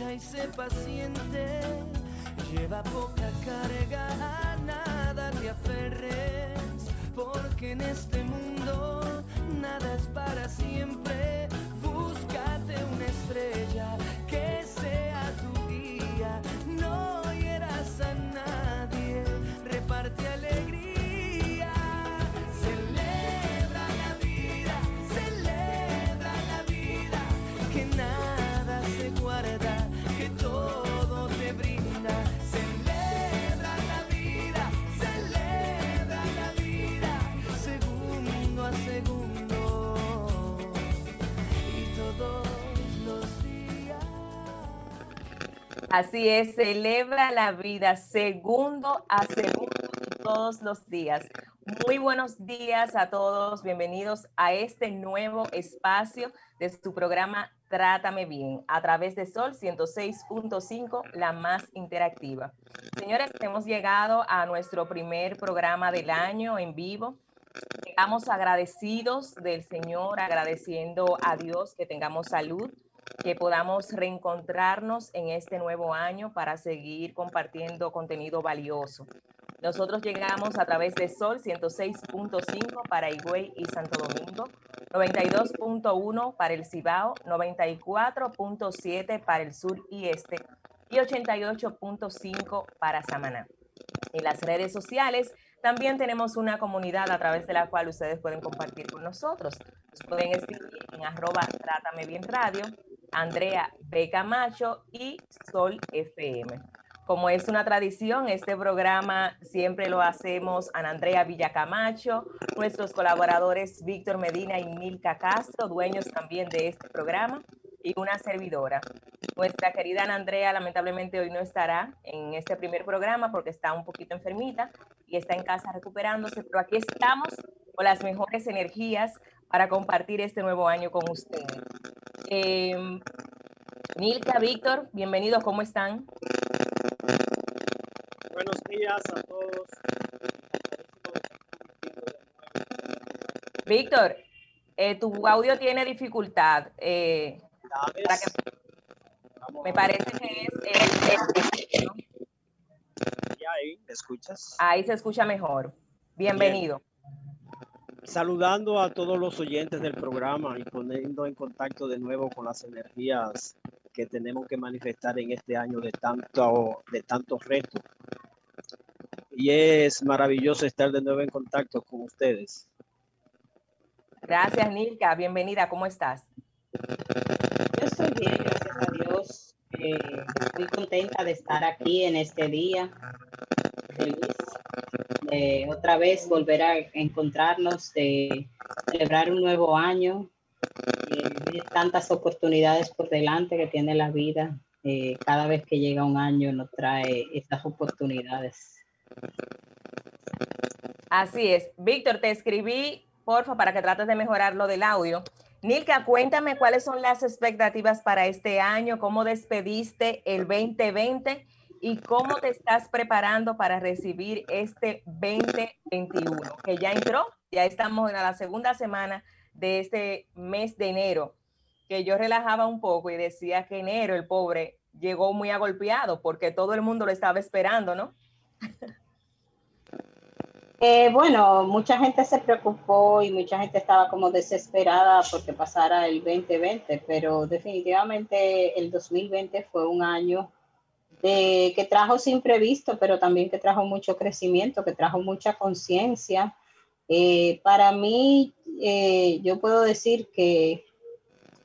y sé paciente. Lleva poca carga, a nada te aferres, porque en este mundo nada es Así es, celebra la vida segundo a segundo todos los días. Muy buenos días a todos, bienvenidos a este nuevo espacio de su programa Trátame Bien a través de Sol 106.5, la más interactiva. Señores, hemos llegado a nuestro primer programa del año en vivo. Estamos agradecidos del Señor, agradeciendo a Dios que tengamos salud, que podamos reencontrarnos en este nuevo año para seguir compartiendo contenido valioso. Nosotros llegamos a través de Sol 106.5 para Higüey y Santo Domingo, 92.1 para el Cibao, 94.7 para el sur y este y 88.5 para Samaná. En las redes sociales también tenemos una comunidad a través de la cual ustedes pueden compartir con nosotros. Nos pueden escribir en arroba Trátame Bien Radio, Andrea B. Camacho y Sol FM. Como es una tradición, este programa siempre lo hacemos Ana Andrea Villacamacho, nuestros colaboradores Víctor Medina y Milka Castro, dueños también de este programa, y una servidora. Nuestra querida Ana Andrea lamentablemente hoy no estará en este primer programa porque está un poquito enfermita y está en casa recuperándose, pero aquí estamos con las mejores energías para compartir este nuevo año con ustedes. Eh, Milka, Víctor, bienvenidos, ¿cómo están? Buenos días a todos. Víctor, eh, tu audio tiene dificultad. eh, para que- me parece que es... Ya ahí, ¿me escuchas? Ahí se escucha mejor. Bienvenido. Saludando a todos los oyentes del programa y poniendo en contacto de nuevo con las energías que tenemos que manifestar en este año de tanto de tantos retos. Y es maravilloso estar de nuevo en contacto con ustedes. Gracias, Nilka. Bienvenida. ¿Cómo estás? Yo estoy bien, gracias a Dios. Eh, estoy contenta de estar aquí en este día. Feliz de otra vez volver a encontrarnos, de celebrar un nuevo año. Tantas oportunidades por delante que tiene la vida. Eh, cada vez que llega un año nos trae estas oportunidades. Así es. Víctor, te escribí, porfa, para que trates de mejorar lo del audio. Nilka, cuéntame cuáles son las expectativas para este año, cómo despediste el 2020 y cómo te estás preparando para recibir este 2021, que ya entró, ya estamos en la segunda semana de este mes de enero, que yo relajaba un poco y decía que enero, el pobre, llegó muy agolpeado porque todo el mundo lo estaba esperando, ¿no? Eh, bueno, mucha gente se preocupó y mucha gente estaba como desesperada porque pasara el 2020, pero definitivamente el 2020 fue un año de, que trajo sin imprevisto, pero también que trajo mucho crecimiento, que trajo mucha conciencia. Eh, para mí, eh, yo puedo decir que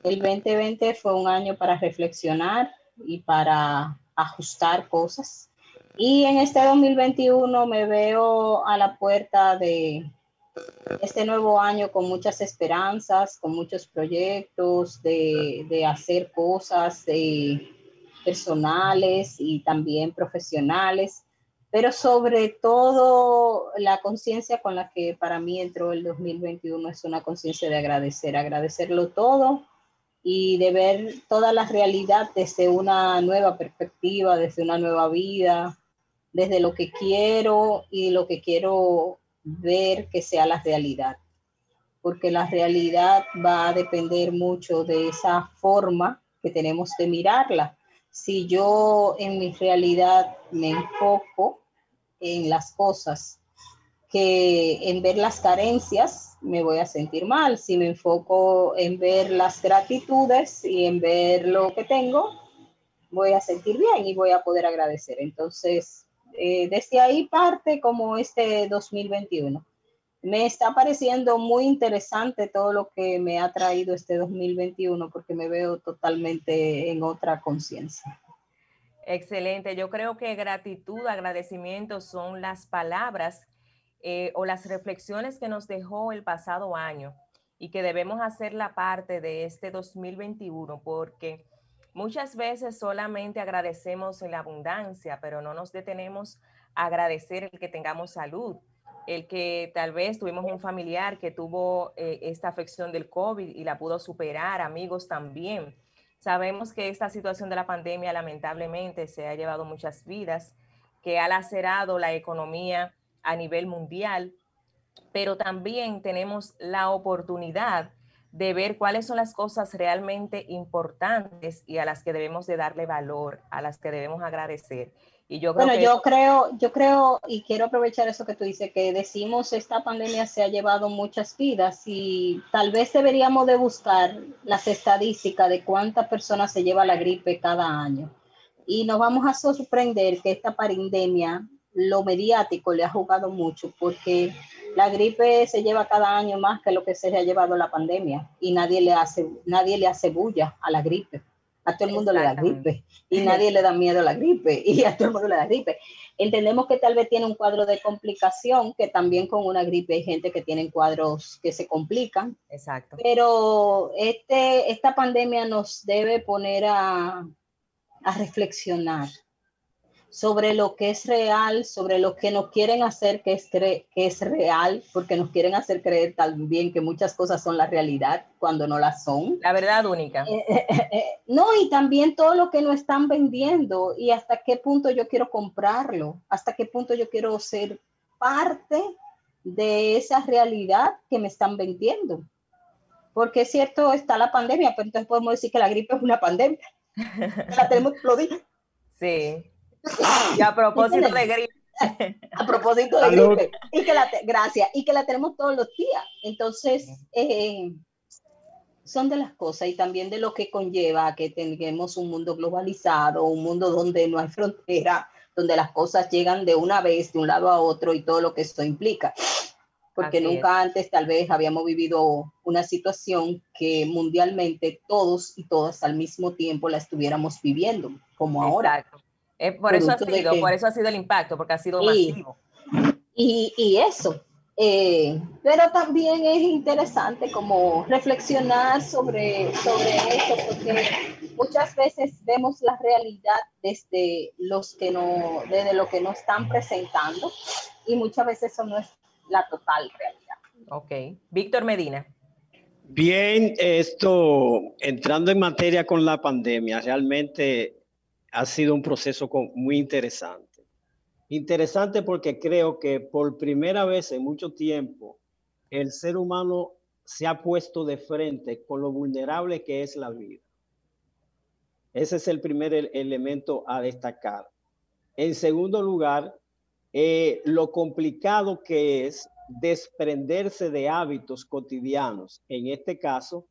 el 2020 fue un año para reflexionar y para ajustar cosas y en este 2021 me veo a la puerta de este nuevo año con muchas esperanzas, con muchos proyectos de, de hacer cosas personales y también profesionales, pero sobre todo la conciencia con la que para mí entró el 2021 es una conciencia de agradecer, agradecerlo todo y de ver toda la realidad desde una nueva perspectiva, desde una nueva vida, desde lo que quiero y lo que quiero ver que sea la realidad, porque la realidad va a depender mucho de esa forma que tenemos de mirarla. Si yo en mi realidad me enfoco en las cosas que en ver las carencias me voy a sentir mal. Si me enfoco en ver las gratitudes y en ver lo que tengo, voy a sentir bien y voy a poder agradecer. Entonces, eh, desde ahí parte como este 2021. Me está pareciendo muy interesante todo lo que me ha traído este 2021 porque me veo totalmente en otra conciencia. Excelente. Yo creo que gratitud, agradecimiento son las palabras eh, o las reflexiones que nos dejó el pasado año y que debemos hacer la parte de este 2021 porque Muchas veces solamente agradecemos en la abundancia, pero no nos detenemos a agradecer el que tengamos salud, el que tal vez tuvimos un familiar que tuvo eh, esta afección del COVID y la pudo superar, amigos también. Sabemos que esta situación de la pandemia lamentablemente se ha llevado muchas vidas, que ha lacerado la economía a nivel mundial, pero también tenemos la oportunidad de ver cuáles son las cosas realmente importantes y a las que debemos de darle valor, a las que debemos agradecer. Y yo creo bueno, yo creo, yo creo y quiero aprovechar eso que tú dices, que decimos esta pandemia se ha llevado muchas vidas y tal vez deberíamos de buscar las estadísticas de cuántas personas se lleva la gripe cada año. Y nos vamos a sorprender que esta pandemia, lo mediático le ha jugado mucho porque la gripe se lleva cada año más que lo que se ha llevado la pandemia y nadie le hace, nadie le hace bulla a la gripe. A todo el mundo le da gripe y nadie le da miedo a la gripe y a todo el mundo le da gripe. Entendemos que tal vez tiene un cuadro de complicación, que también con una gripe hay gente que tiene cuadros que se complican. Exacto. Pero este, esta pandemia nos debe poner a, a reflexionar sobre lo que es real, sobre lo que nos quieren hacer que es, que es real, porque nos quieren hacer creer también que muchas cosas son la realidad cuando no las son. La verdad única. Eh, eh, eh, no, y también todo lo que nos están vendiendo y hasta qué punto yo quiero comprarlo, hasta qué punto yo quiero ser parte de esa realidad que me están vendiendo. Porque es cierto, está la pandemia, pero entonces podemos decir que la gripe es una pandemia. La tenemos explodida. Sí. Y a propósito de gripe. A propósito de gripe. Y que la gracias. Y que la tenemos todos los días. Entonces, eh, son de las cosas y también de lo que conlleva que tengamos un mundo globalizado, un mundo donde no hay frontera, donde las cosas llegan de una vez de un lado a otro y todo lo que esto implica. Porque nunca antes tal vez habíamos vivido una situación que mundialmente todos y todas al mismo tiempo la estuviéramos viviendo, como ahora. Eh, por, eso ha sido, por eso ha sido el impacto, porque ha sido masivo. Y, y eso. Eh, pero también es interesante como reflexionar sobre, sobre esto, porque muchas veces vemos la realidad desde los que no, desde lo que nos están presentando, y muchas veces eso no es la total realidad. Ok. Víctor Medina. Bien, esto, entrando en materia con la pandemia, realmente ha sido un proceso muy interesante. Interesante porque creo que por primera vez en mucho tiempo el ser humano se ha puesto de frente con lo vulnerable que es la vida. Ese es el primer elemento a destacar. En segundo lugar, eh, lo complicado que es desprenderse de hábitos cotidianos. En este caso,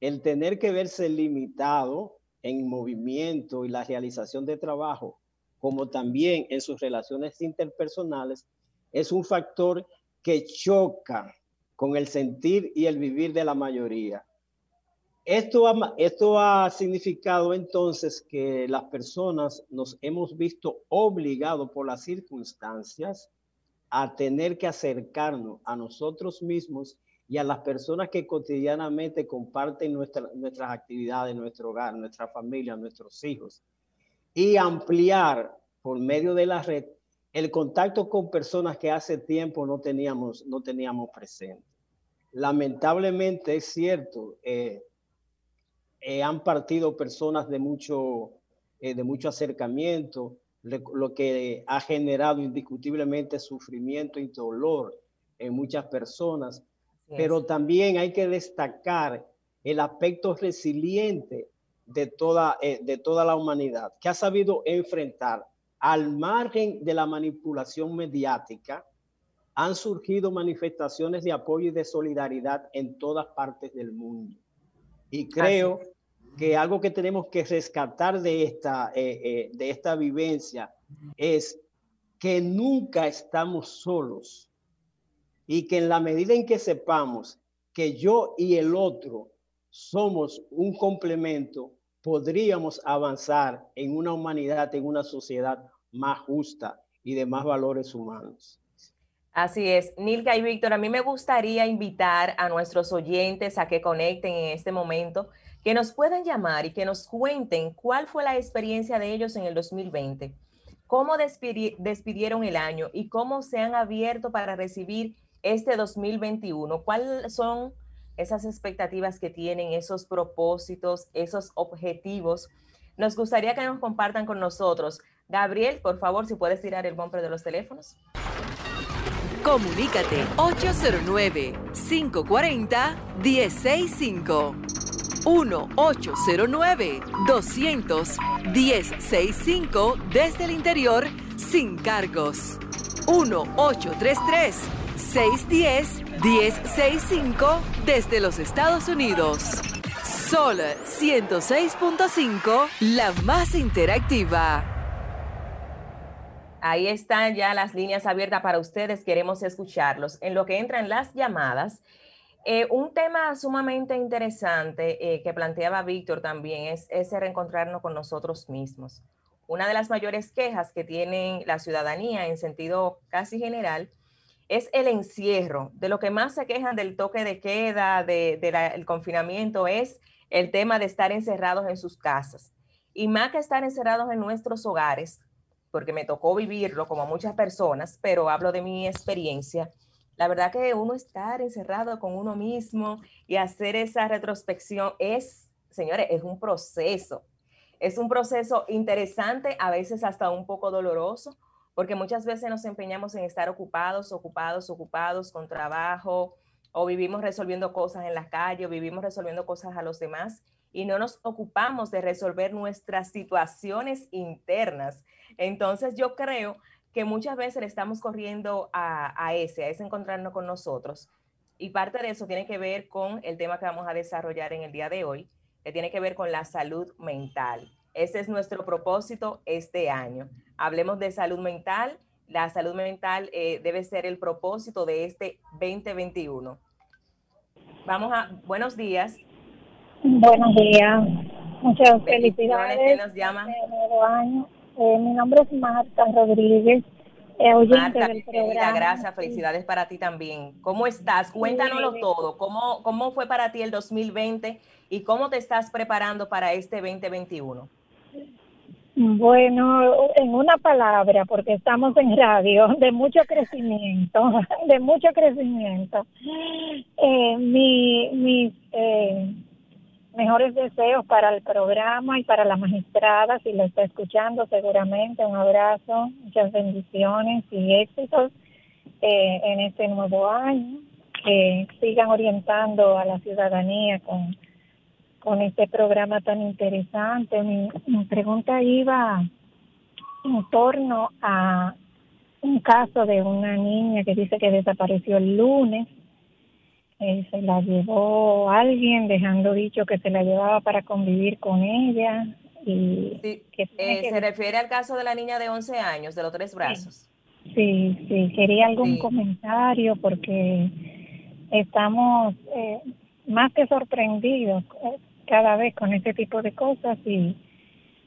el tener que verse limitado en movimiento y la realización de trabajo, como también en sus relaciones interpersonales, es un factor que choca con el sentir y el vivir de la mayoría. Esto ha, significado entonces que las personas nos hemos visto obligados por las circunstancias a tener que acercarnos a nosotros mismos y a las personas que cotidianamente comparten nuestras actividades, nuestro hogar, nuestra familia, nuestros hijos, y ampliar por medio de la red el contacto con personas que hace tiempo no teníamos, no teníamos presente. Lamentablemente es cierto, eh, eh, han partido personas de mucho, eh, de mucho acercamiento, lo que ha generado indiscutiblemente sufrimiento y dolor en muchas personas, pero también hay que destacar el aspecto resiliente de toda, eh, de toda la humanidad, que ha sabido enfrentar al margen de la manipulación mediática, han surgido manifestaciones de apoyo y de solidaridad en todas partes del mundo. Y creo que algo que tenemos que rescatar de esta, eh, eh, de esta vivencia es que nunca estamos solos y que en la medida en que sepamos que yo y el otro somos un complemento, podríamos avanzar en una humanidad, en una sociedad más justa y de más valores humanos. Así es, Nilka y Víctor, a mí me gustaría invitar a nuestros oyentes a que conecten en este momento, que nos puedan llamar y que nos cuenten cuál fue la experiencia de ellos en el 2020, cómo despidieron el año y cómo se han abierto para recibir este 2021, cuáles son esas expectativas que tienen, esos propósitos, esos objetivos. Nos gustaría que nos compartan con nosotros. Gabriel, por favor, si puedes tirar el bumper de los teléfonos. Comunícate 809-540-1065. 1-809-200-1065 desde el interior sin cargos. 1-833-610-1065 desde los Estados Unidos. Sol 106.5, la más interactiva. Ahí están ya las líneas abiertas para ustedes. Queremos escucharlos. En lo que entran las llamadas, eh, un tema sumamente interesante eh, que planteaba Víctor también es ese reencontrarnos con nosotros mismos. Una de las mayores quejas que tiene la ciudadanía en sentido casi general es el encierro. De lo que más se quejan del toque de queda, del confinamiento, es el tema de estar encerrados en sus casas. Y más que estar encerrados en nuestros hogares, porque me tocó vivirlo como muchas personas, pero hablo de mi experiencia. La verdad que uno estar encerrado con uno mismo y hacer esa retrospección es, señores, es un proceso. Es un proceso interesante, a veces hasta un poco doloroso, porque muchas veces nos empeñamos en estar ocupados, ocupados, ocupados con trabajo, o vivimos resolviendo cosas en la calle, o vivimos resolviendo cosas a los demás, y no nos ocupamos de resolver nuestras situaciones internas entonces yo creo que muchas veces le estamos corriendo a, ese, a ese encontrarnos con nosotros. Y parte de eso tiene que ver con el tema que vamos a desarrollar en el día de hoy, que tiene que ver con la salud mental. Ese es nuestro propósito este año. Hablemos de salud mental. La salud mental eh, debe ser el propósito de este 2021. Vamos a, buenos días. Buenos días. Muchas felicidades. ¿Quién nos llama? nuevo año. Eh, mi nombre es Marta Rodríguez, eh, del programa. gracias, felicidades para ti también. ¿Cómo estás? Cuéntanoslo todo. ¿Cómo, ¿Cómo fue para ti el 2020 y cómo te estás preparando para este 2021? Bueno, en una palabra, porque estamos en radio, de mucho crecimiento, de mucho crecimiento. Eh, mi, mi, mejores deseos para el programa y para la magistrada, si lo está escuchando seguramente. Un abrazo, muchas bendiciones y éxitos eh, en este nuevo año. Que sigan orientando a la ciudadanía con, con este programa tan interesante. Mi, mi pregunta iba en torno a un caso de una niña que dice que desapareció el lunes eh, se la llevó alguien dejando dicho que se la llevaba para convivir con ella. Y Sí, que tiene eh, que- se refiere al caso de la niña de 11 años, de los tres brazos. Sí, sí, quería algún Sí. comentario porque estamos eh, más que sorprendidos eh, cada vez con este tipo de cosas y,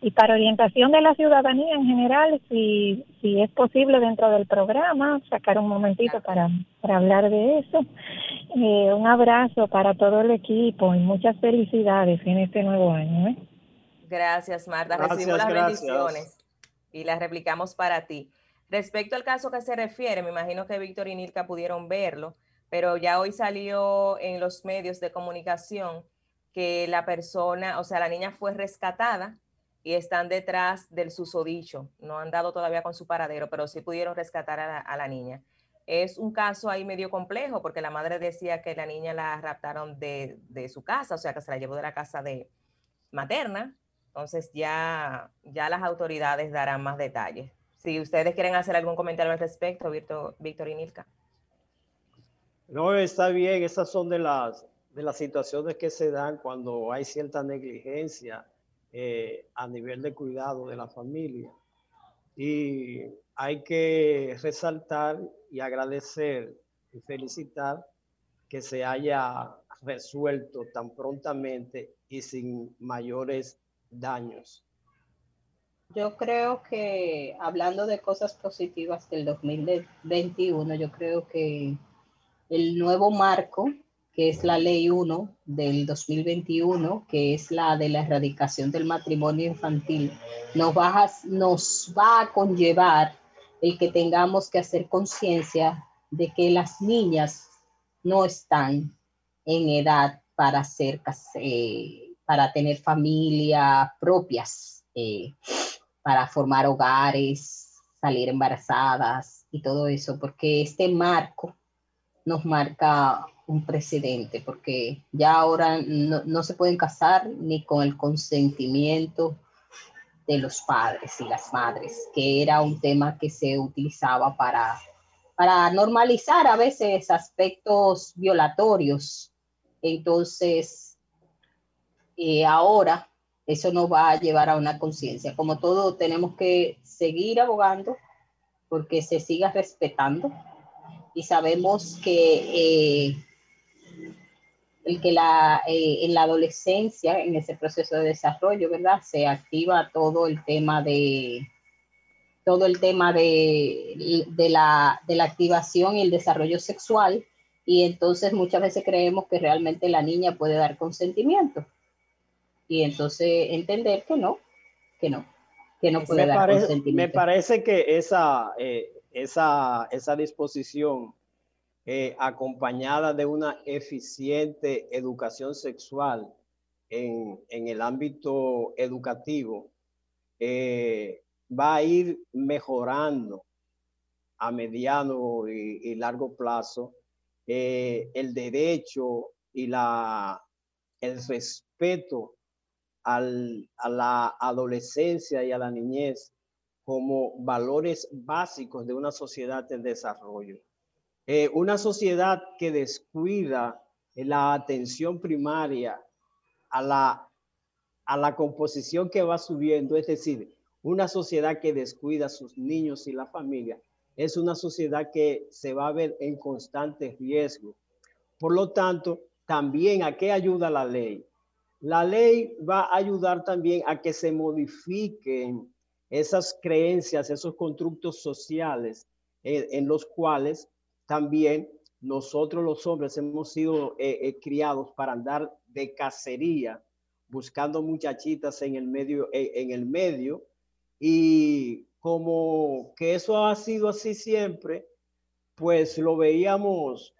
y para orientación de la ciudadanía en general, si, si es posible dentro del programa, sacar un momentito para, para hablar de eso. Eh, un abrazo para todo el equipo y muchas felicidades en este nuevo año. ¿eh? Gracias, Marta. Gracias, Recibimos las gracias. bendiciones y las replicamos para ti. Respecto al caso que se refiere, me imagino que Víctor y Nilka pudieron verlo, pero ya hoy salió en los medios de comunicación que la persona, o sea, la niña fue rescatada y están detrás del susodicho. No han dado todavía con su paradero, pero sí pudieron rescatar a la, niña. Es un caso ahí medio complejo porque la madre decía que la niña la raptaron de, de su casa, o sea, que se la llevó de la casa de materna. Entonces ya, ya las autoridades darán más detalles. Si ustedes quieren hacer algún comentario al respecto, Víctor, Víctor y Nilka. No, está bien, esas son de las, de las situaciones que se dan cuando hay cierta negligencia eh, a nivel de cuidado de la familia. Y hay que resaltar y agradecer y felicitar que se haya resuelto tan prontamente y sin mayores daños. Yo creo que hablando de cosas positivas del 2021, yo creo que el nuevo marco, que es la ley 1 del 2021, que es la de la erradicación del matrimonio infantil, nos va a, nos va a conllevar el que tengamos que hacer conciencia de que las niñas no están en edad para ser eh, para tener familia propias. eh, para formar hogares, salir embarazadas y todo eso, porque este marco nos marca un precedente, porque ya ahora no, no se pueden casar ni con el consentimiento de los padres y las madres, que era un tema que se utilizaba para, para normalizar a veces aspectos violatorios. Entonces, eh, ahora eso nos va a llevar a una conciencia. Como todo, tenemos que seguir abogando porque se siga respetando y sabemos que eh, el que la, eh, en la adolescencia, en ese proceso de desarrollo, ¿verdad? Se activa todo el tema de todo el tema de, de, la, de la activación y el desarrollo sexual y entonces muchas veces creemos que realmente la niña puede dar consentimiento y entonces entender que no, que no, que no puede Me dar parece, me consentimiento. parece que esa, eh, esa, esa disposición eh, acompañada de una eficiente educación sexual en, en el ámbito educativo eh, va a ir mejorando a mediano y, largo plazo eh, el derecho y la, el respeto al, a la adolescencia y a la niñez como valores básicos de una sociedad en desarrollo. Eh, una sociedad que descuida la atención primaria a la, a la composición que va subiendo, es decir, una sociedad que descuida a sus niños y la familia, es una sociedad que se va a ver en constante riesgo. Por lo tanto, también a qué ayuda la ley. La ley va a ayudar también a que se modifiquen esas creencias, esos constructos sociales en, en los cuales también nosotros los hombres hemos sido eh, eh, criados para andar de cacería, buscando muchachitas en el medio, en, en el medio, y como que eso ha sido así siempre, pues lo veíamos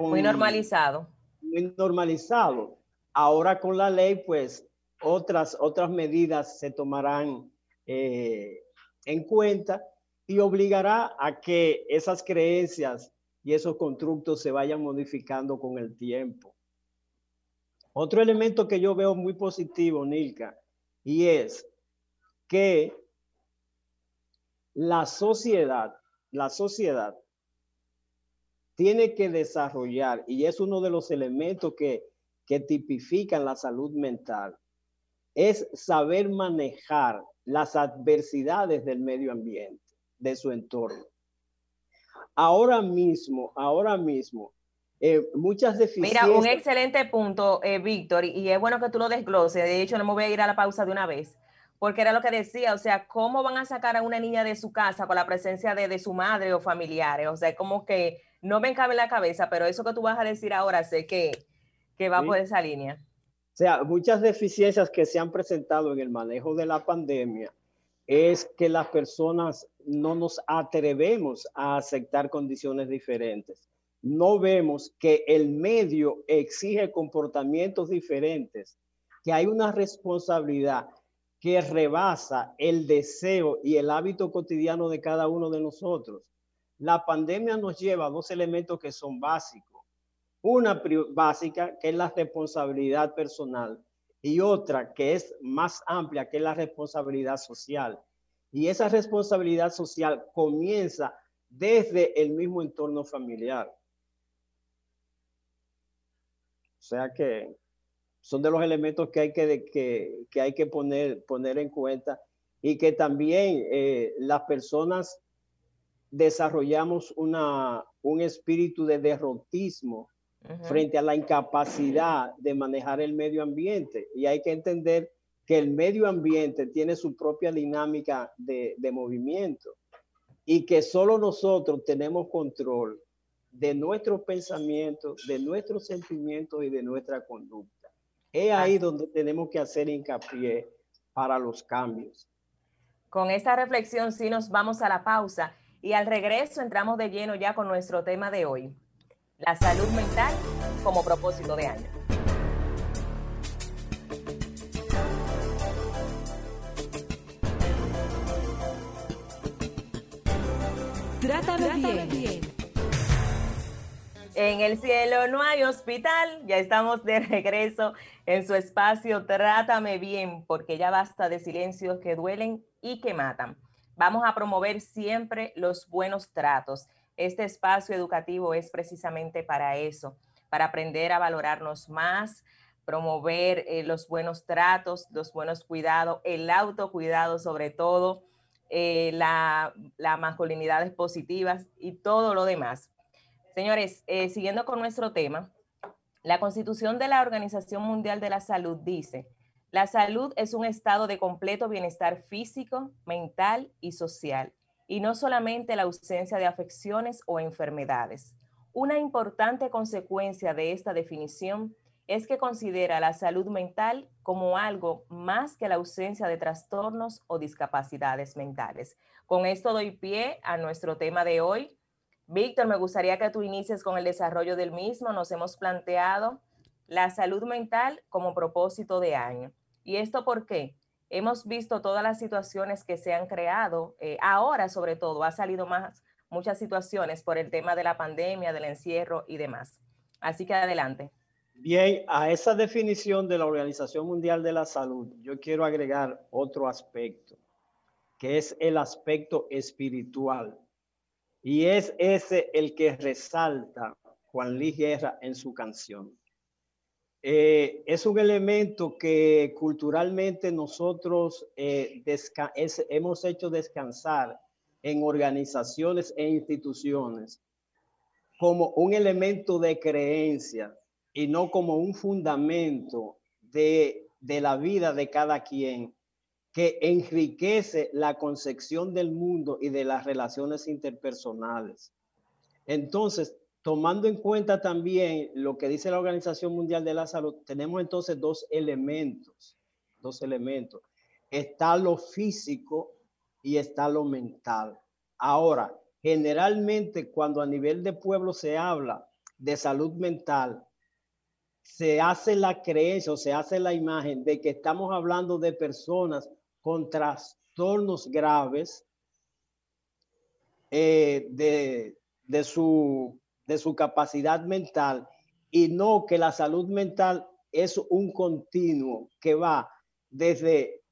Muy normalizado. muy normalizado. Ahora con la ley, pues otras, otras medidas se tomarán eh, en cuenta y obligará a que esas creencias y esos constructos se vayan modificando con el tiempo. Otro elemento que yo veo muy positivo, Nilka, y es que la sociedad, la sociedad tiene que desarrollar, y es uno de los elementos que, que tipifican la salud mental, es saber manejar las adversidades del medio ambiente, de su entorno. Ahora mismo, ahora mismo, eh, muchas deficiencias. Mira, un excelente punto, eh, Víctor, y es bueno que tú lo desgloses. De hecho, no me voy a ir a la pausa de una vez, porque era lo que decía, o sea, ¿cómo van a sacar a una niña de su casa con la presencia de, de su madre o familiares? O sea, como que no me cabe en la cabeza, pero eso que tú vas a decir ahora sé que, que va Sí. por esa línea. O sea, muchas deficiencias que se han presentado en el manejo de la pandemia es que las personas no nos atrevemos a aceptar condiciones diferentes. No vemos que el medio exige comportamientos diferentes, que hay una responsabilidad que rebasa el deseo y el hábito cotidiano de cada uno de nosotros. La pandemia nos lleva a dos elementos que son básicos. Una básica, que es la responsabilidad personal, y otra que es más amplia, que es la responsabilidad social. Y esa responsabilidad social comienza desde el mismo entorno familiar. O sea que son de los elementos que hay que, que, que hay que poner, poner en cuenta y que también eh, las personas desarrollamos una, un espíritu de derrotismo frente a la incapacidad de manejar el medio ambiente. Y hay que entender que el medio ambiente tiene su propia dinámica de, de movimiento y que solo nosotros tenemos control de nuestros pensamientos, de nuestros sentimientos y de nuestra conducta. Es ahí donde tenemos que hacer hincapié para los cambios. Con esta reflexión sí nos vamos a la pausa y al regreso entramos de lleno ya con nuestro tema de hoy, la salud mental como propósito de año. Trátame bien. En el cielo no hay hospital, ya estamos de regreso en su espacio Trátame bien, porque ya basta de silencios que duelen y que matan. Vamos a promover siempre los buenos tratos. Este espacio educativo es precisamente para eso, para aprender a valorarnos más, promover eh, los buenos tratos, los buenos cuidados, el autocuidado sobre todo, eh, la, las masculinidades positivas y todo lo demás. Señores, eh, siguiendo con nuestro tema, la Constitución de la Organización Mundial de la Salud dice, la salud es un estado de completo bienestar físico, mental y social, y no solamente la ausencia de afecciones o enfermedades. Una importante consecuencia de esta definición es que considera la salud mental como algo más que la ausencia de trastornos o discapacidades mentales. Con esto doy pie a nuestro tema de hoy, Víctor, me gustaría que tú inicies con el desarrollo del mismo. Nos hemos planteado la salud mental como propósito de año. ¿Y esto por qué? Hemos visto todas las situaciones que se han creado, eh, ahora sobre todo, ha salido más muchas situaciones por el tema de la pandemia, del encierro y demás. Así que adelante. Bien, a esa definición de la Organización Mundial de la Salud, yo quiero agregar otro aspecto, que es el aspecto espiritual. Y es ese el que resalta Juan Luis Guerra en su canción. Eh, es un elemento que culturalmente nosotros eh, hemos hecho descansar en organizaciones e instituciones como un elemento de creencia y no como un fundamento de, de la vida de cada quien que enriquece la concepción del mundo y de las relaciones interpersonales. Entonces, tomando en cuenta también lo que dice la Organización Mundial de la Salud, tenemos entonces dos elementos, dos elementos. Está lo físico y está lo mental. Ahora, generalmente cuando a nivel de pueblo se habla de salud mental, se hace la creencia o se hace la imagen de que estamos hablando de personas con trastornos graves eh, de, de, su, de su capacidad mental y no que la salud mental es un continuo que va desde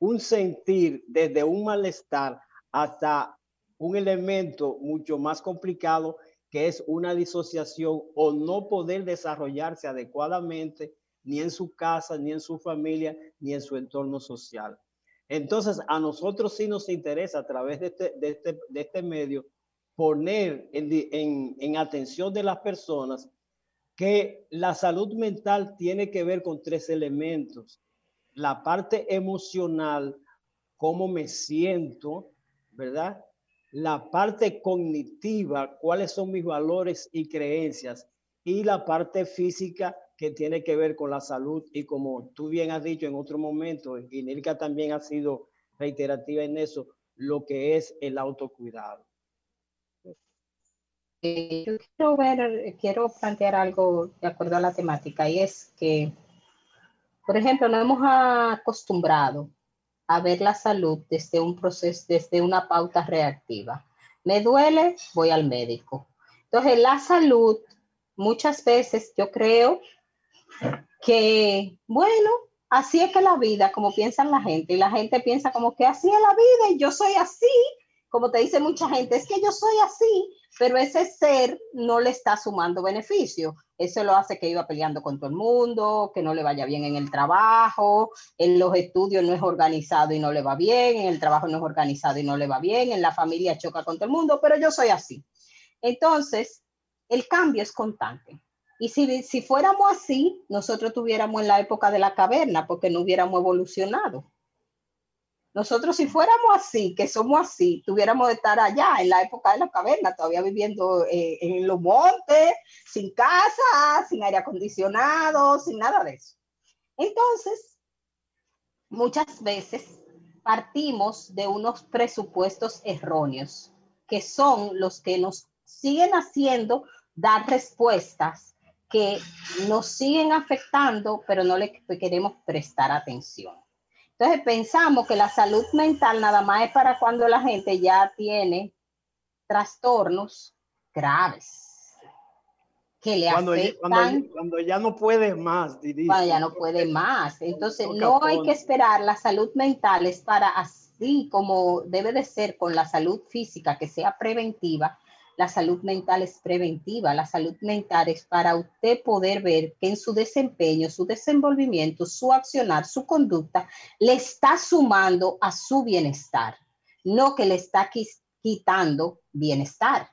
un sentir, desde un malestar hasta un elemento mucho más complicado que es una disociación o no poder desarrollarse adecuadamente ni en su casa, ni en su familia, ni en su entorno social. Entonces, a nosotros sí nos interesa a través de este, de este, de este medio poner en, en, en atención de las personas que la salud mental tiene que ver con tres elementos. La parte emocional, cómo me siento, ¿verdad? La parte cognitiva, cuáles son mis valores y creencias. Y la parte física que tiene que ver con la salud. Y como tú bien has dicho en otro momento, y Nilka también ha sido reiterativa en eso, lo que es el autocuidado. Yo quiero quiero plantear algo de acuerdo a la temática y es que, por ejemplo, nos hemos acostumbrado a ver la salud desde un proceso, desde una pauta reactiva. Me duele, voy al médico. Entonces, la salud, muchas veces yo creo que, bueno, así es que la vida, como piensan la gente, y la gente piensa como que así es la vida y yo soy así, como te dice mucha gente, es que yo soy así, pero ese ser no le está sumando beneficio. Eso lo hace que iba peleando con todo el mundo, que no le vaya bien en el trabajo, en los estudios no es organizado y no le va bien, en el trabajo no es organizado y no le va bien, en la familia choca con todo el mundo, pero yo soy así. Entonces, el cambio es constante. Y si, si fuéramos así, nosotros tuviéramos en la época de la caverna, porque no hubiéramos evolucionado. Nosotros si fuéramos así, que somos así, tuviéramos de estar allá en la época de la caverna, todavía viviendo eh, en los montes, sin casa, sin aire acondicionado, sin nada de eso. Entonces, muchas veces partimos de unos presupuestos erróneos, que son los que nos siguen haciendo dar respuestas que nos siguen afectando, pero no le queremos prestar atención. Entonces pensamos que la salud mental nada más es para cuando la gente ya tiene trastornos graves que le cuando, afectan. Cuando, ya no puede más. Cuando ya no puede más. Entonces no hay que esperar. La salud mental es para así como debe de ser con la salud física, que sea preventiva la salud mental es preventiva, la salud mental es para usted poder ver que en su desempeño, su desenvolvimiento, su accionar, su conducta, le está sumando a su bienestar, no que le está quitando bienestar.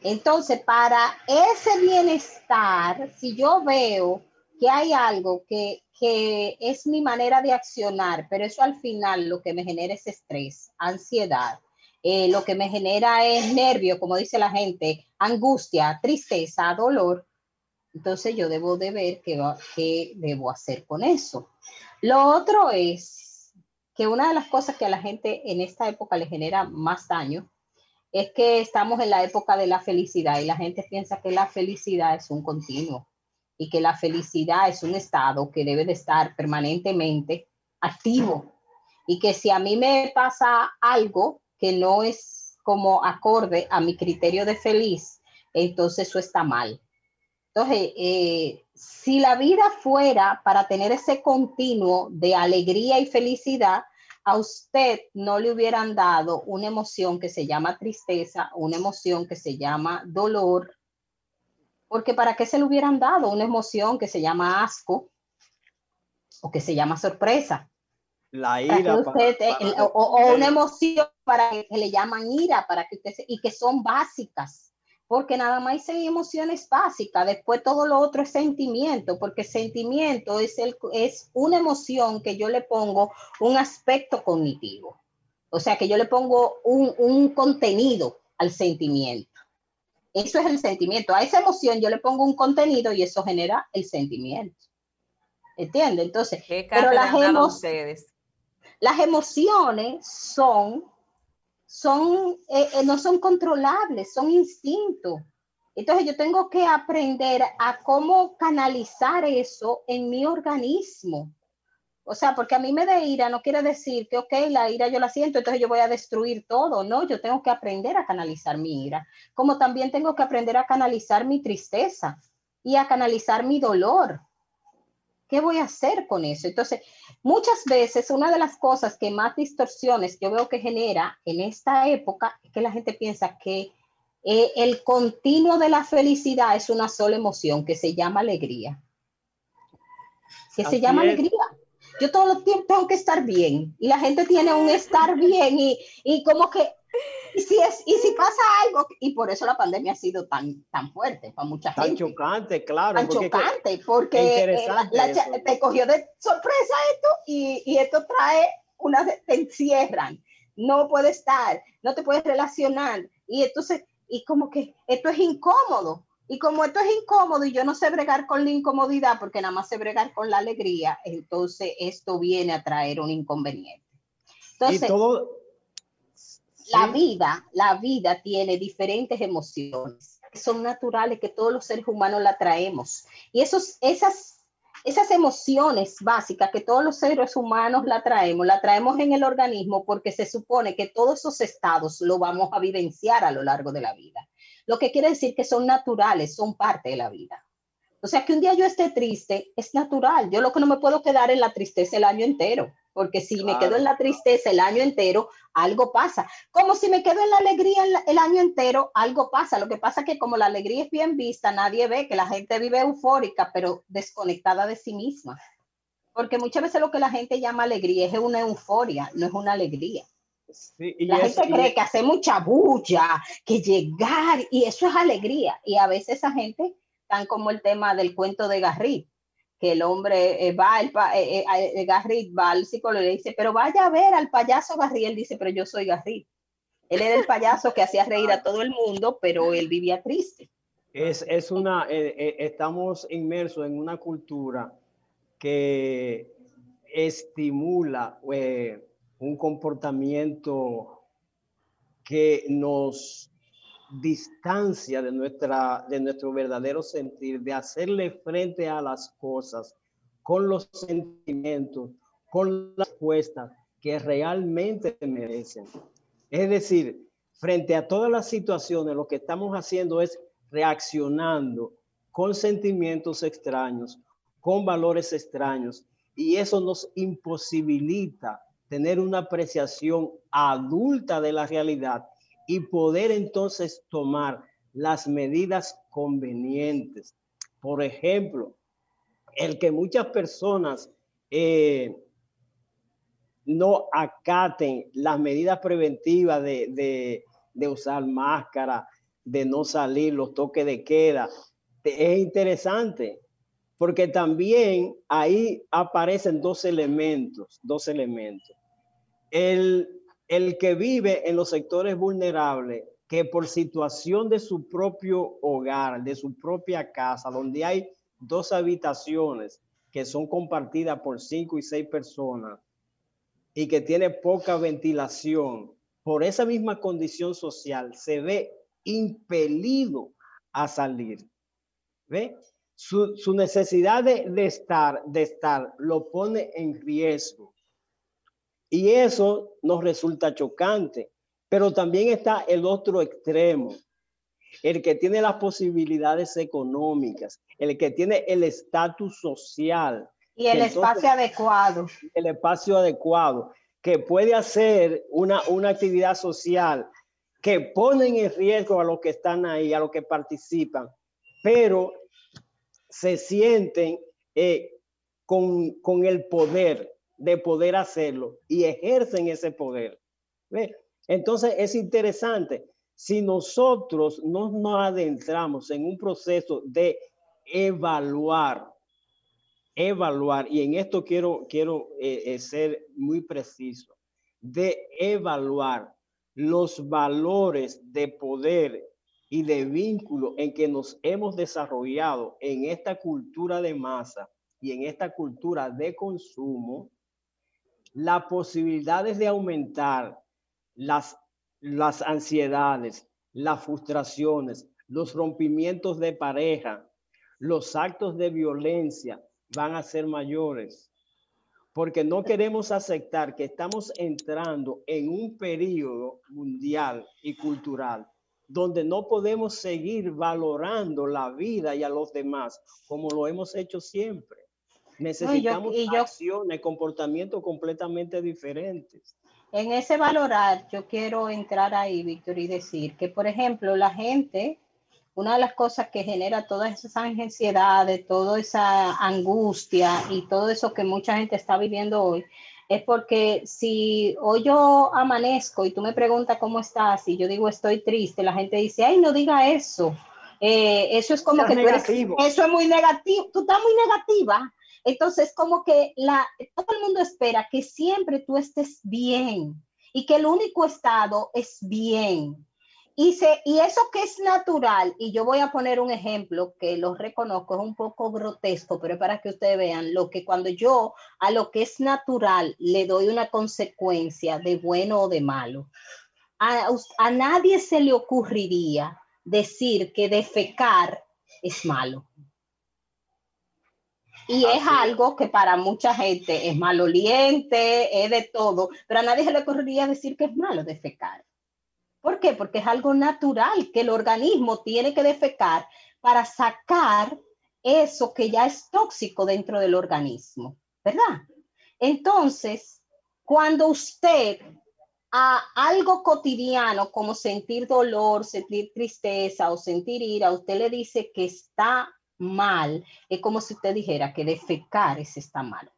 Entonces, para ese bienestar, si yo veo que hay algo que, que es mi manera de accionar, pero eso al final lo que me genera es estrés, ansiedad, eh, lo que me genera es nervio, como dice la gente, angustia, tristeza, dolor, entonces yo debo de ver qué, qué debo hacer con eso. Lo otro es que una de las cosas que a la gente en esta época le genera más daño es que estamos en la época de la felicidad y la gente piensa que la felicidad es un continuo y que la felicidad es un estado que debe de estar permanentemente activo y que si a mí me pasa algo, que no es como acorde a mi criterio de feliz, entonces eso está mal. Entonces, eh, si la vida fuera para tener ese continuo de alegría y felicidad, a usted no le hubieran dado una emoción que se llama tristeza, una emoción que se llama dolor, porque para qué se le hubieran dado una emoción que se llama asco o que se llama sorpresa la ira. o, una emoción para que, le llaman ira, para que usted y que son básicas, porque nada más hay emociones básicas, después todo lo otro es sentimiento, porque sentimiento es, el, es una emoción que yo le pongo un aspecto cognitivo, o sea, que yo le pongo un, un contenido al sentimiento. Eso es el sentimiento. A esa emoción yo le pongo un contenido y eso genera el sentimiento. ¿Entiende? Entonces, pero las emociones las emociones son, son eh, eh, no son controlables, son instintos. Entonces yo tengo que aprender a cómo canalizar eso en mi organismo. O sea, porque a mí me da ira no quiere decir que, ok, la ira yo la siento, entonces yo voy a destruir todo. No, yo tengo que aprender a canalizar mi ira, como también tengo que aprender a canalizar mi tristeza y a canalizar mi dolor. ¿Qué voy a hacer con eso? Entonces, muchas veces una de las cosas que más distorsiones yo veo que genera en esta época es que la gente piensa que eh, el continuo de la felicidad es una sola emoción que se llama alegría. Que se llama es. alegría. Yo todo el tiempo tengo que estar bien y la gente tiene un estar bien y, y como que, y si, es, y si pasa algo, y por eso la pandemia ha sido tan, tan fuerte para mucha Tan gente chocante, claro. tan porque chocante porque eh, la- la te cogió de sorpresa esto y, y esto trae una te encierran no puedes estar no te puedes relacionar y entonces y como que esto es incómodo y como esto es incómodo y yo no sé bregar con la incomodidad porque nada más sé bregar con la alegría entonces esto viene a traer un inconveniente y entonces todo. La vida, la vida tiene diferentes emociones que son naturales, que todos los seres humanos la traemos. Y esos, esas, esas emociones básicas que todos los seres humanos la traemos, la traemos en el organismo porque se supone que todos esos estados lo vamos a vivenciar a lo largo de la vida. Lo que quiere decir que son naturales, son parte de la vida. O sea, que un día yo esté triste es natural. Yo lo que no me puedo quedar en la tristeza el año entero, porque si me quedo en la tristeza el año entero, algo pasa. Como si me quedo en la alegría el, el año entero, algo pasa. Lo que pasa es que como la alegría es bien vista, nadie ve que la gente vive eufórica, pero desconectada de sí misma. Porque muchas veces lo que la gente llama alegría es una euforia, no es una alegría. Sí, y La gente y- cree que hace mucha bulla, que llegar, y eso es alegría. Y a veces esa gente, tan como el tema del cuento de Garrit, que el hombre eh, va, pa- eh, eh, eh, Garrit va al psicólogo y le dice, pero vaya a ver al payaso Garrit. Él dice, pero yo soy Garrit. Él era el payaso que hacía reír a todo el mundo, pero él vivía triste. Es, es una, eh, eh, estamos inmersos en una cultura que estimula un comportamiento que nos distancia de, nuestra, de nuestro verdadero sentir, de hacerle frente a las cosas con los sentimientos, con las respuestas que realmente merecen. Es decir, frente a todas las situaciones, lo que estamos haciendo es reaccionando con sentimientos extraños, con valores extraños, y eso nos imposibilita tener una apreciación adulta de la realidad y poder entonces tomar las medidas convenientes. Por ejemplo, el que muchas personas eh, no acaten las medidas preventivas de, de, de usar máscara, de no salir, los toques de queda, es interesante, porque también ahí aparecen dos elementos, dos elementos. El, el que vive en los sectores vulnerables, que por situación de su propio hogar, de su propia casa, donde hay dos habitaciones que son compartidas por cinco y seis personas y que tiene poca ventilación, por esa misma condición social, se ve impelido a salir. ¿Ve? Su, necesidad de, estar, de estar lo pone en riesgo. Y eso nos resulta chocante. Pero también está el otro extremo, el que tiene las posibilidades económicas, el que tiene el estatus social. Y el Entonces, espacio adecuado. El espacio adecuado, que puede hacer una, una actividad social que ponen en riesgo a los que están ahí, a los que participan, pero se sienten eh, con, con, el poder de poder hacerlo y ejercen ese poder. ¿Ve? Entonces es interesante, si nosotros no nos adentramos en un proceso de evaluar, evaluar, y en esto quiero, quiero eh, ser muy preciso, de evaluar los valores de poder y de vínculo en que nos hemos desarrollado en esta cultura de masa y en esta cultura de consumo, las posibilidades de aumentar las, las ansiedades, las frustraciones, los rompimientos de pareja, los actos de violencia van a ser mayores. Porque no queremos aceptar que estamos entrando en un periodo mundial y cultural donde no podemos seguir valorando la vida y a los demás como lo hemos hecho siempre. Necesitamos y yo- acciones, comportamientos completamente diferentes. En ese valorar, yo quiero entrar ahí, Víctor, y decir que, por ejemplo, la gente, una de las cosas que genera todas esas ansiedades, toda esa angustia y todo eso que mucha gente está viviendo hoy, es porque si hoy yo amanezco y tú me preguntas cómo estás y yo digo estoy triste, la gente dice, ay, no diga eso. Eh, eso es como que tú eres- eso es muy negativo, tú estás muy negativa. Entonces, como que la, todo el mundo espera que siempre tú estés bien y que el único estado es bien. Y, eso que es natural, y yo voy a poner un ejemplo que lo reconozco, es un poco grotesco, pero es para que ustedes vean lo que cuando yo a lo que es natural le doy una consecuencia de bueno o de malo. A nadie se le ocurriría decir que defecar es malo. Y es Así es. algo que para mucha gente es maloliente, es de todo, pero a nadie se le ocurriría decir que es malo defecar. ¿Por qué? Porque es algo natural que el organismo tiene que defecar para sacar eso que ya es tóxico dentro del organismo, ¿verdad? Entonces, cuando usted a algo cotidiano como sentir dolor, sentir tristeza o sentir ira, usted le dice que está mal, es como si usted dijera que defecar es está mal.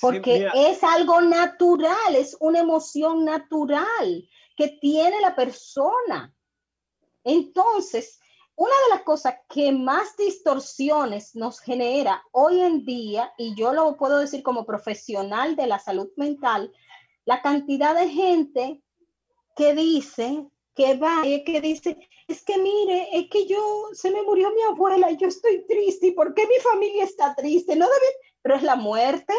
Porque Sí, es algo natural, es una emoción natural que tiene la persona. Entonces, una de las cosas que más distorsiones nos genera hoy en día, y yo lo puedo decir como profesional de la salud mental, la cantidad de gente que dice, que va, y que dice, es que mire, es que yo, se me murió mi abuela y yo estoy triste, ¿y por qué mi familia está triste? No debe, pero es la muerte.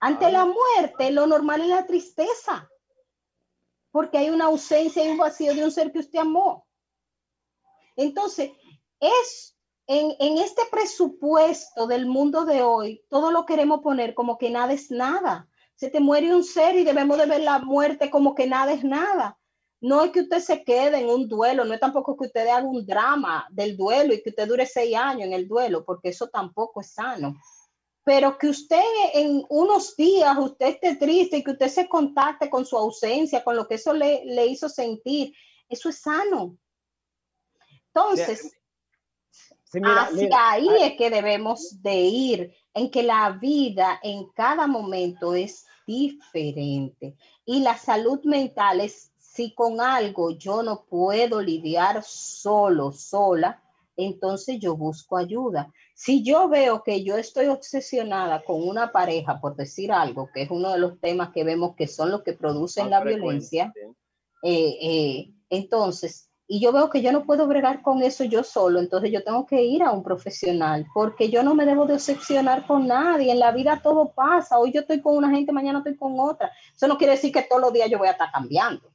Ante la muerte, lo normal es la tristeza, porque hay una ausencia y un vacío de un ser que usted amó. Entonces, es en, en este presupuesto del mundo de hoy, todo lo queremos poner como que nada es nada. Se te muere un ser y debemos de ver la muerte como que nada es nada. No es que usted se quede en un duelo, no es tampoco que usted haga un drama del duelo y que usted dure seis años en el duelo, porque eso tampoco es sano. Pero que usted en unos días, usted esté triste y que usted se contacte con su ausencia, con lo que eso le, le hizo sentir, eso es sano. Entonces, sí, mira, hacia mira, ahí es que debemos de ir, en que la vida en cada momento es diferente. Y la salud mental es, si con algo yo no puedo lidiar solo, sola, entonces yo busco ayuda. Si yo veo que yo estoy obsesionada con una pareja, por decir algo, que es uno de los temas que vemos que son los que producen la violencia, eh, eh, entonces, y yo veo que yo no puedo bregar con eso yo solo, entonces yo tengo que ir a un profesional, porque yo no me debo de obsesionar con nadie, en la vida todo pasa, hoy yo estoy con una gente, mañana estoy con otra, eso no quiere decir que todos los días yo voy a estar cambiando,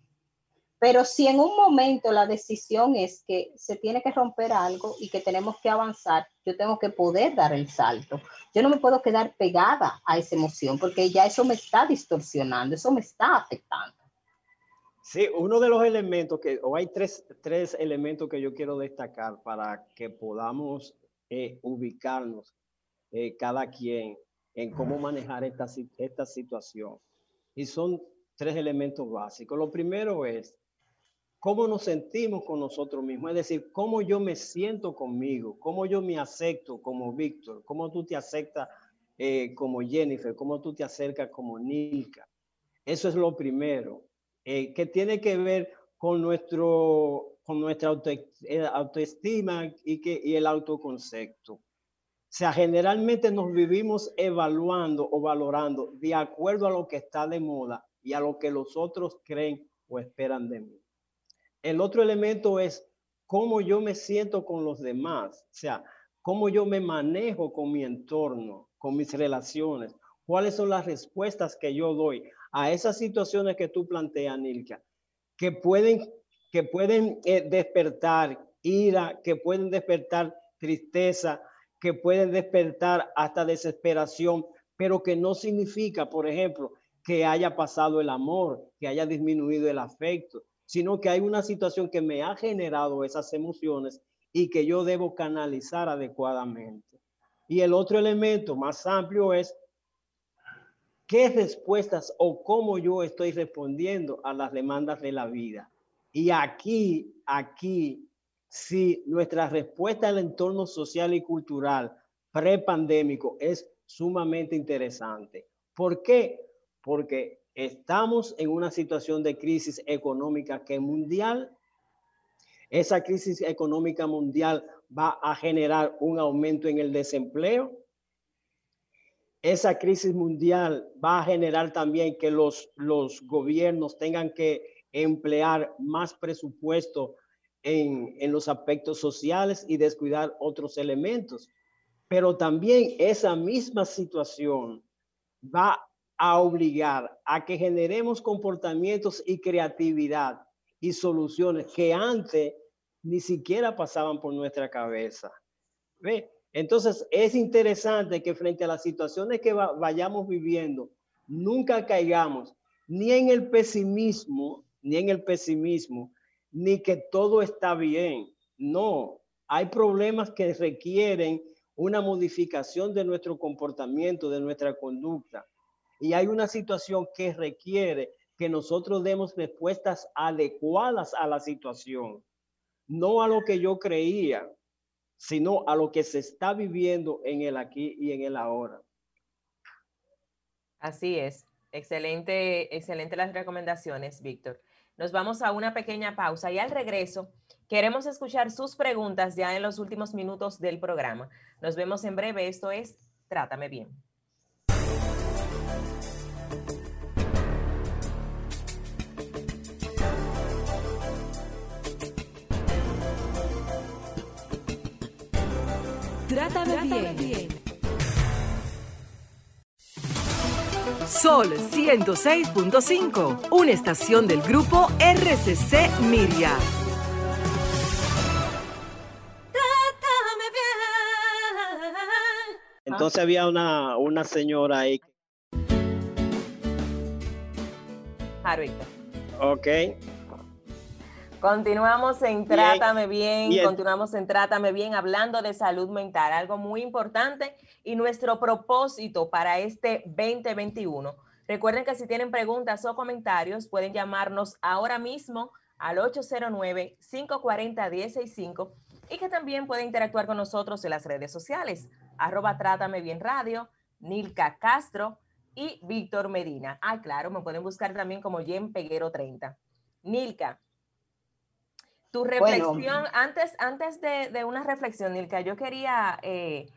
pero si en un momento la decisión es que se tiene que romper algo y que tenemos que avanzar, yo tengo que poder dar el salto. Yo no me puedo quedar pegada a esa emoción porque ya eso me está distorsionando, eso me está afectando. Sí, uno de los elementos que, o hay tres, tres elementos que yo quiero destacar para que podamos eh, ubicarnos eh, cada quien en cómo manejar esta, esta situación. Y son tres elementos básicos. Lo primero es cómo nos sentimos con nosotros mismos, es decir, cómo yo me siento conmigo, cómo yo me acepto como Víctor, cómo tú te aceptas eh, como Jennifer, cómo tú te acercas como Nilka. Eso es lo primero, eh, que tiene que ver con, nuestro, con nuestra auto- eh, autoestima y, que, y el autoconcepto. O sea, generalmente nos vivimos evaluando o valorando de acuerdo a lo que está de moda y a lo que los otros creen o esperan de mí. El otro elemento es cómo yo me siento con los demás, o sea, cómo yo me manejo con mi entorno, con mis relaciones, cuáles son las respuestas que yo doy a esas situaciones que tú planteas, Nilka, que pueden que pueden eh, despertar ira, que pueden despertar tristeza, que pueden despertar hasta desesperación, pero que no significa, por ejemplo, que haya pasado el amor, que haya disminuido el afecto, sino que hay una situación que me ha generado esas emociones y que yo debo canalizar adecuadamente. Y el otro elemento más amplio es qué respuestas o cómo yo estoy respondiendo a las demandas de la vida. Y aquí, aquí, si nuestra respuesta al entorno social y cultural prepandémico es sumamente interesante. ¿Por qué? Porque estamos en una situación de crisis económica que mundial. Esa crisis económica mundial va a generar un aumento en el desempleo. Esa crisis mundial va a generar también que los, los gobiernos tengan que emplear más presupuesto en, en los aspectos sociales y descuidar otros elementos. Pero también esa misma situación va a obligar a que generemos comportamientos y creatividad y soluciones que antes ni siquiera pasaban por nuestra cabeza. ¿Ve? Entonces es interesante que frente a las situaciones que vayamos viviendo, nunca caigamos ni en el pesimismo, ni en el pesimismo, ni que todo está bien. No, hay problemas que requieren una modificación de nuestro comportamiento, de nuestra conducta. Y hay una situación que requiere que nosotros demos respuestas adecuadas a la situación, no a lo que yo creía, sino a lo que se está viviendo en el aquí y en el ahora. Así es. Excelente, excelente las recomendaciones, Víctor. Nos vamos a una pequeña pausa y al regreso queremos escuchar sus preguntas ya en los últimos minutos del programa. Nos vemos en breve. Esto es Trátame bien. Trátame, bien. Sol 106.5, una estación del grupo RCC Miria. Trátame bien. Entonces había una, una señora ahí. Harvey. Ok. Continuamos en Trátame Bien, continuamos en Trátame Bien hablando de salud mental, algo muy importante y nuestro propósito para este 2021. Recuerden que si tienen preguntas o comentarios pueden llamarnos ahora mismo al 809-540-165 y que también pueden interactuar con nosotros en las redes sociales, arroba Trátame Bien Radio, Nilka Castro y Víctor Medina. Ah, claro, me pueden buscar también como Jen Peguero 30. Nilka, tu reflexión, antes, antes de, de una reflexión, Nilka, yo quería eh,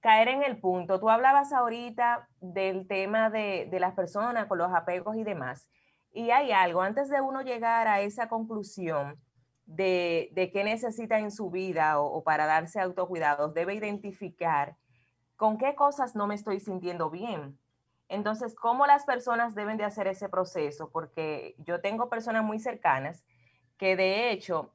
caer en el punto. Tú hablabas ahorita del tema de, de las personas con los apegos y demás. Y hay algo, antes de uno llegar a esa conclusión de, de qué necesita en su vida o, o para darse autocuidados, debe identificar con qué cosas no me estoy sintiendo bien. Entonces, ¿cómo las personas deben de hacer ese proceso? Porque yo tengo personas muy cercanas que de hecho,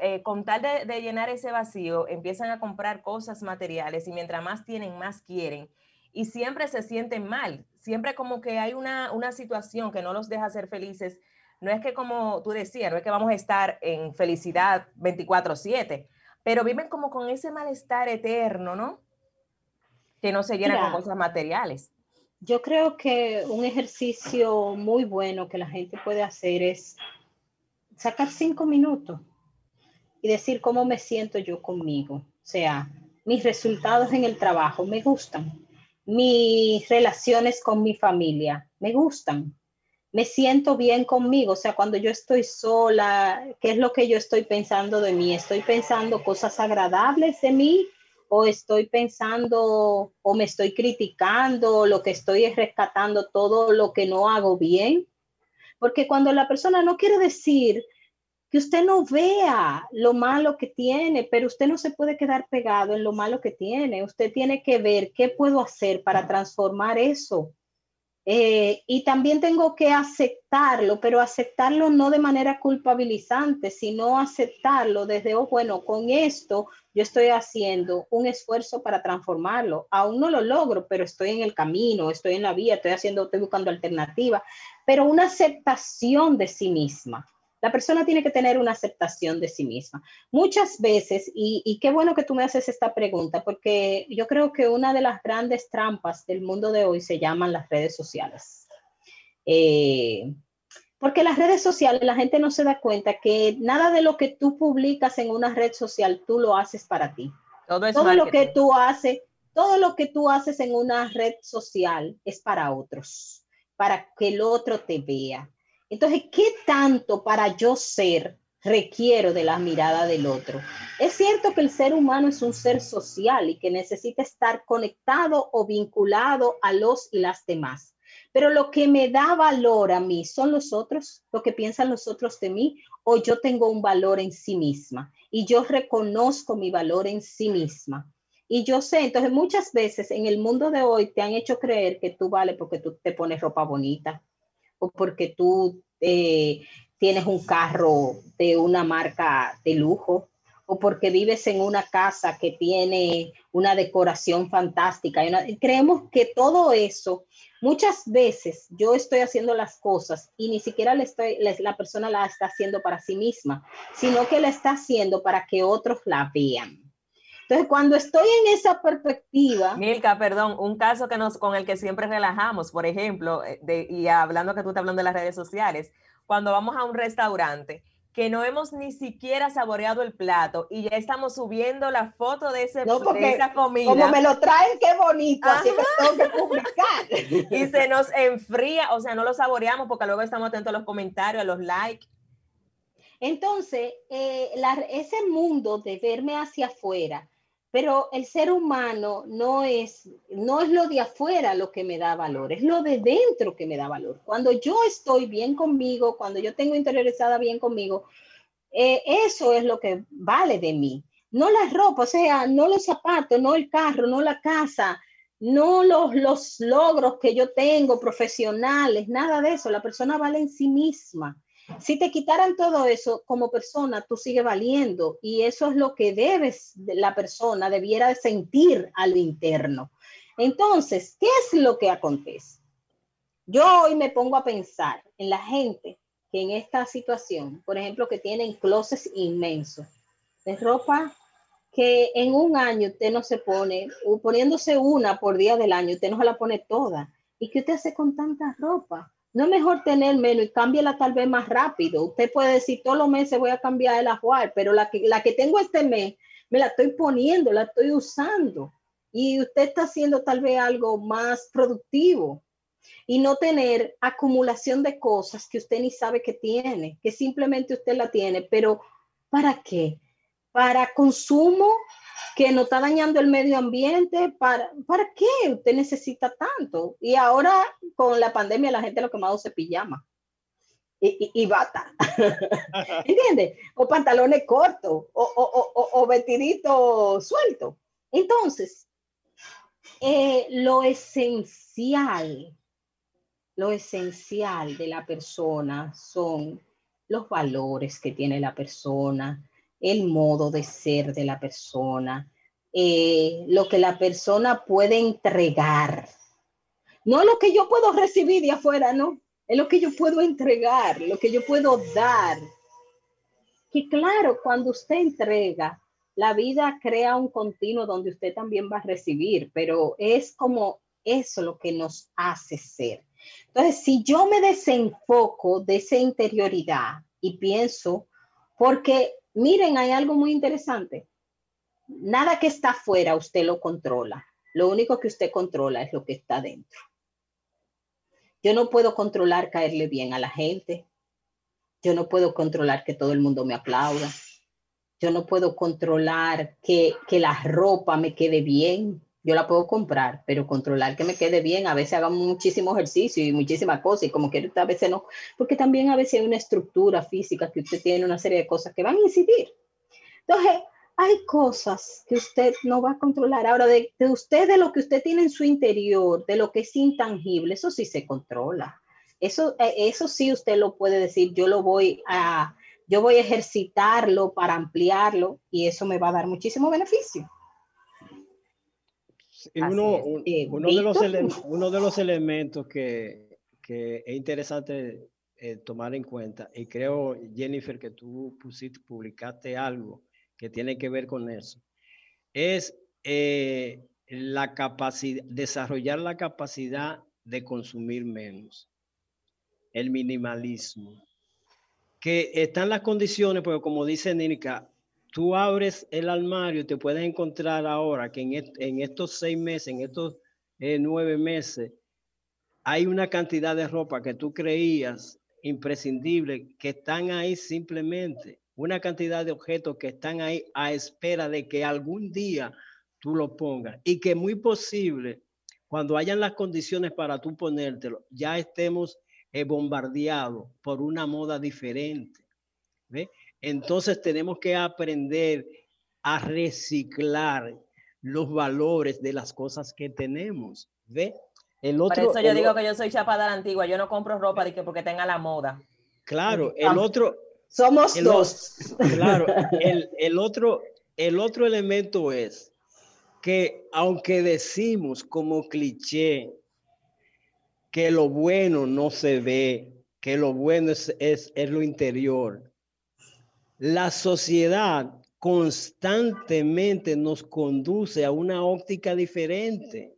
eh, con tal de, de llenar ese vacío, empiezan a comprar cosas materiales y mientras más tienen, más quieren. Y siempre se sienten mal, siempre como que hay una, una situación que no los deja ser felices. No es que como tú decías, no es que vamos a estar en felicidad 24/7, pero viven como con ese malestar eterno, ¿no? Que no se llena Mira. con cosas materiales. Yo creo que un ejercicio muy bueno que la gente puede hacer es sacar cinco minutos y decir cómo me siento yo conmigo. O sea, mis resultados en el trabajo me gustan, mis relaciones con mi familia me gustan, me siento bien conmigo. O sea, cuando yo estoy sola, ¿qué es lo que yo estoy pensando de mí? ¿Estoy pensando cosas agradables de mí? o estoy pensando o me estoy criticando, lo que estoy es rescatando todo lo que no hago bien. Porque cuando la persona no quiere decir que usted no vea lo malo que tiene, pero usted no se puede quedar pegado en lo malo que tiene. Usted tiene que ver qué puedo hacer para transformar eso Eh, y también tengo que aceptarlo, pero aceptarlo no de manera culpabilizante, sino aceptarlo desde, oh, bueno, con esto yo estoy haciendo un esfuerzo para transformarlo. Aún no lo logro, pero estoy en el camino, estoy en la vía, estoy haciendo, estoy buscando alternativas, pero una aceptación de sí misma. La persona tiene que tener una aceptación de sí misma. Muchas veces, y, y, qué bueno que tú me haces esta pregunta, porque yo creo que una de las grandes trampas del mundo de hoy se llaman las redes sociales. Eh, porque las redes sociales, la gente no se da cuenta que nada de lo que tú publicas en una red social, tú lo haces para ti. Todo, es Todo lo que tú haces, todo lo que tú haces en una red social es para otros, para que el otro te vea. Entonces, ¿qué tanto para yo ser requiero de la mirada del otro? Es cierto que el ser humano es un ser social y que necesita estar conectado o vinculado a los y las demás. Pero lo que me da valor a mí son los otros, lo que piensan los otros de mí, o yo tengo un valor en sí misma y yo reconozco mi valor en sí misma. Y yo sé, entonces muchas veces en el mundo de hoy te han hecho creer que tú vales porque tú te pones ropa bonita, o porque tú eh, tienes un carro de una marca de lujo, o porque vives en una casa que tiene una decoración fantástica. Creemos que todo eso, muchas veces yo estoy haciendo las cosas y ni siquiera le estoy, la persona la está haciendo para sí misma, sino que la está haciendo para que otros la vean. Entonces, cuando estoy en esa perspectiva. Milka, perdón, un caso que nos, con el que siempre relajamos, por ejemplo, eh, de, y hablando que tú estás hablando de las redes sociales, cuando vamos a un restaurante que no hemos ni siquiera saboreado el plato y ya estamos subiendo la foto de, ese, no, de esa comida. Como me lo traen, qué bonito, Ajá. así que tengo que publicar. y se nos enfría, o sea, no lo saboreamos porque luego estamos atentos a los comentarios, a los likes. Entonces, eh, la, ese mundo de verme hacia afuera, pero el ser humano no es, no es lo de afuera lo que me da valor, es lo de dentro que me da valor. Cuando yo estoy bien conmigo, cuando yo tengo interiorizada bien conmigo, eh, eso es lo que vale de mí. No la ropa, o sea, no los zapatos, no el carro, no la casa, no los, los logros que yo tengo profesionales, nada de eso. La persona vale en sí misma. Si te quitaran todo eso como persona, tú sigues valiendo y eso es lo que debes, la persona debiera sentir al interno. Entonces, ¿qué es lo que acontece? Yo hoy me pongo a pensar en la gente que en esta situación, por ejemplo, que tienen closets inmensos de ropa que en un año usted no se pone, poniéndose una por día del año, usted no se la pone toda. ¿Y qué usted hace con tanta ropa? No es mejor tener menos y cámbiala tal vez más rápido. Usted puede decir, todos los meses voy a cambiar el ajuar, pero la que, la que tengo este mes, me la estoy poniendo, la estoy usando. Y usted está haciendo tal vez algo más productivo y no tener acumulación de cosas que usted ni sabe que tiene, que simplemente usted la tiene, pero ¿para qué? Para consumo que no está dañando el medio ambiente, ¿para, ¿para qué usted necesita tanto? Y ahora con la pandemia la gente lo que más usa es pijama y, y, y bata, ¿entiendes? O pantalones cortos o, o, o, o vestidito suelto. Entonces, eh, lo esencial, lo esencial de la persona son los valores que tiene la persona, el modo de ser de la persona, eh, lo que la persona puede entregar. No lo que yo puedo recibir de afuera, no, es lo que yo puedo entregar, lo que yo puedo dar. Que claro, cuando usted entrega, la vida crea un continuo donde usted también va a recibir, pero es como eso lo que nos hace ser. Entonces, si yo me desenfoco de esa interioridad y pienso, porque Miren, hay algo muy interesante. Nada que está afuera usted lo controla. Lo único que usted controla es lo que está dentro. Yo no puedo controlar caerle bien a la gente. Yo no puedo controlar que todo el mundo me aplauda. Yo no puedo controlar que, que la ropa me quede bien. Yo la puedo comprar, pero controlar que me quede bien. A veces hagamos muchísimo ejercicio y muchísimas cosas y como que a veces no, porque también a veces hay una estructura física que usted tiene una serie de cosas que van a incidir. Entonces, hay cosas que usted no va a controlar. Ahora, de, de usted, de lo que usted tiene en su interior, de lo que es intangible, eso sí se controla. Eso, eh, eso sí usted lo puede decir, yo lo voy a, yo voy a ejercitarlo para ampliarlo y eso me va a dar muchísimo beneficio. Uno, un- Eh, uno, de los Víctor. ele- uno de los elementos que, que es interesante eh, tomar en cuenta, y creo, Jennifer, que tú pusiste, publicaste algo que tiene que ver con eso, es eh, la capacidad, desarrollar la capacidad de consumir menos, el minimalismo, que están las condiciones, porque como dice Nilka, tú abres el armario te puedes encontrar ahora que en estos seis meses, en estos eh, nueve meses, hay una cantidad de ropa que tú creías imprescindible que están ahí simplemente, una cantidad de objetos que están ahí a espera de que algún día tú lo pongas y que muy posible cuando hayan las condiciones para tú ponértelo, ya estemos eh, bombardeados por una moda diferente. ¿ve? Entonces tenemos que aprender a reciclar los valores de las cosas que tenemos. ¿ve? El Por otro, eso yo el digo o- que yo soy chapada a la antigua. Yo no compro ropa de que porque tenga la moda. claro, el otro, Somos El dos. Claro, el, el otro, el otro elemento es que aunque decimos como cliché que lo bueno no se ve, que lo bueno es, es, es lo interior, la sociedad constantemente nos conduce a una óptica diferente.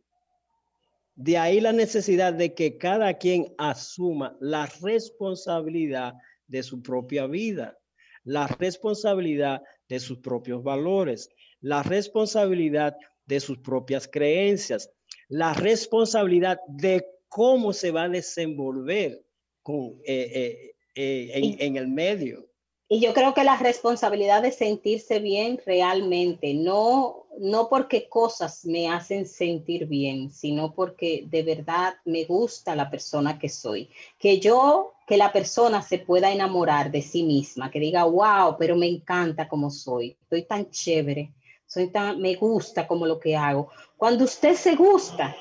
De ahí la necesidad de que cada quien asuma la responsabilidad de su propia vida, la responsabilidad de sus propios valores, la responsabilidad de sus propias creencias, la responsabilidad de cómo se va a desenvolver con, eh, eh, eh, en el medio. Y yo creo que la responsabilidad de sentirse bien realmente, no, no porque cosas me hacen sentir bien, sino porque de verdad me gusta la persona que soy. Que yo, que la persona se pueda enamorar de sí misma, que diga, wow, pero me encanta como soy, estoy tan chévere, soy tan, me gusta como lo que hago. Cuando usted se gusta,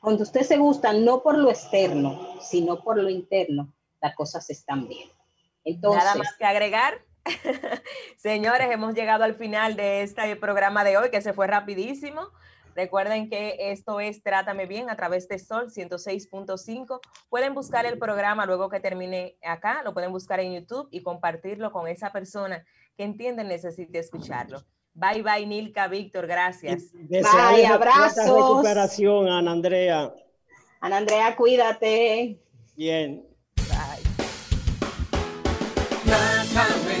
cuando usted se gusta, no por lo externo, sino por lo interno, las cosas están bien. Entonces, Nada más que agregar. Señores, hemos llegado al final de este programa de hoy que se fue rapidísimo. Recuerden que esto es Trátame Bien a través de Sol 106.5. Pueden buscar el programa luego que termine acá, lo pueden buscar en YouTube y compartirlo con esa persona que entiende necesite escucharlo. Bye bye, Nilka, Víctor, gracias. Bye, abrazos. recuperación, Ana Andrea. Ana Andrea, cuídate. Bien.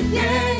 Bye. Trátame bien,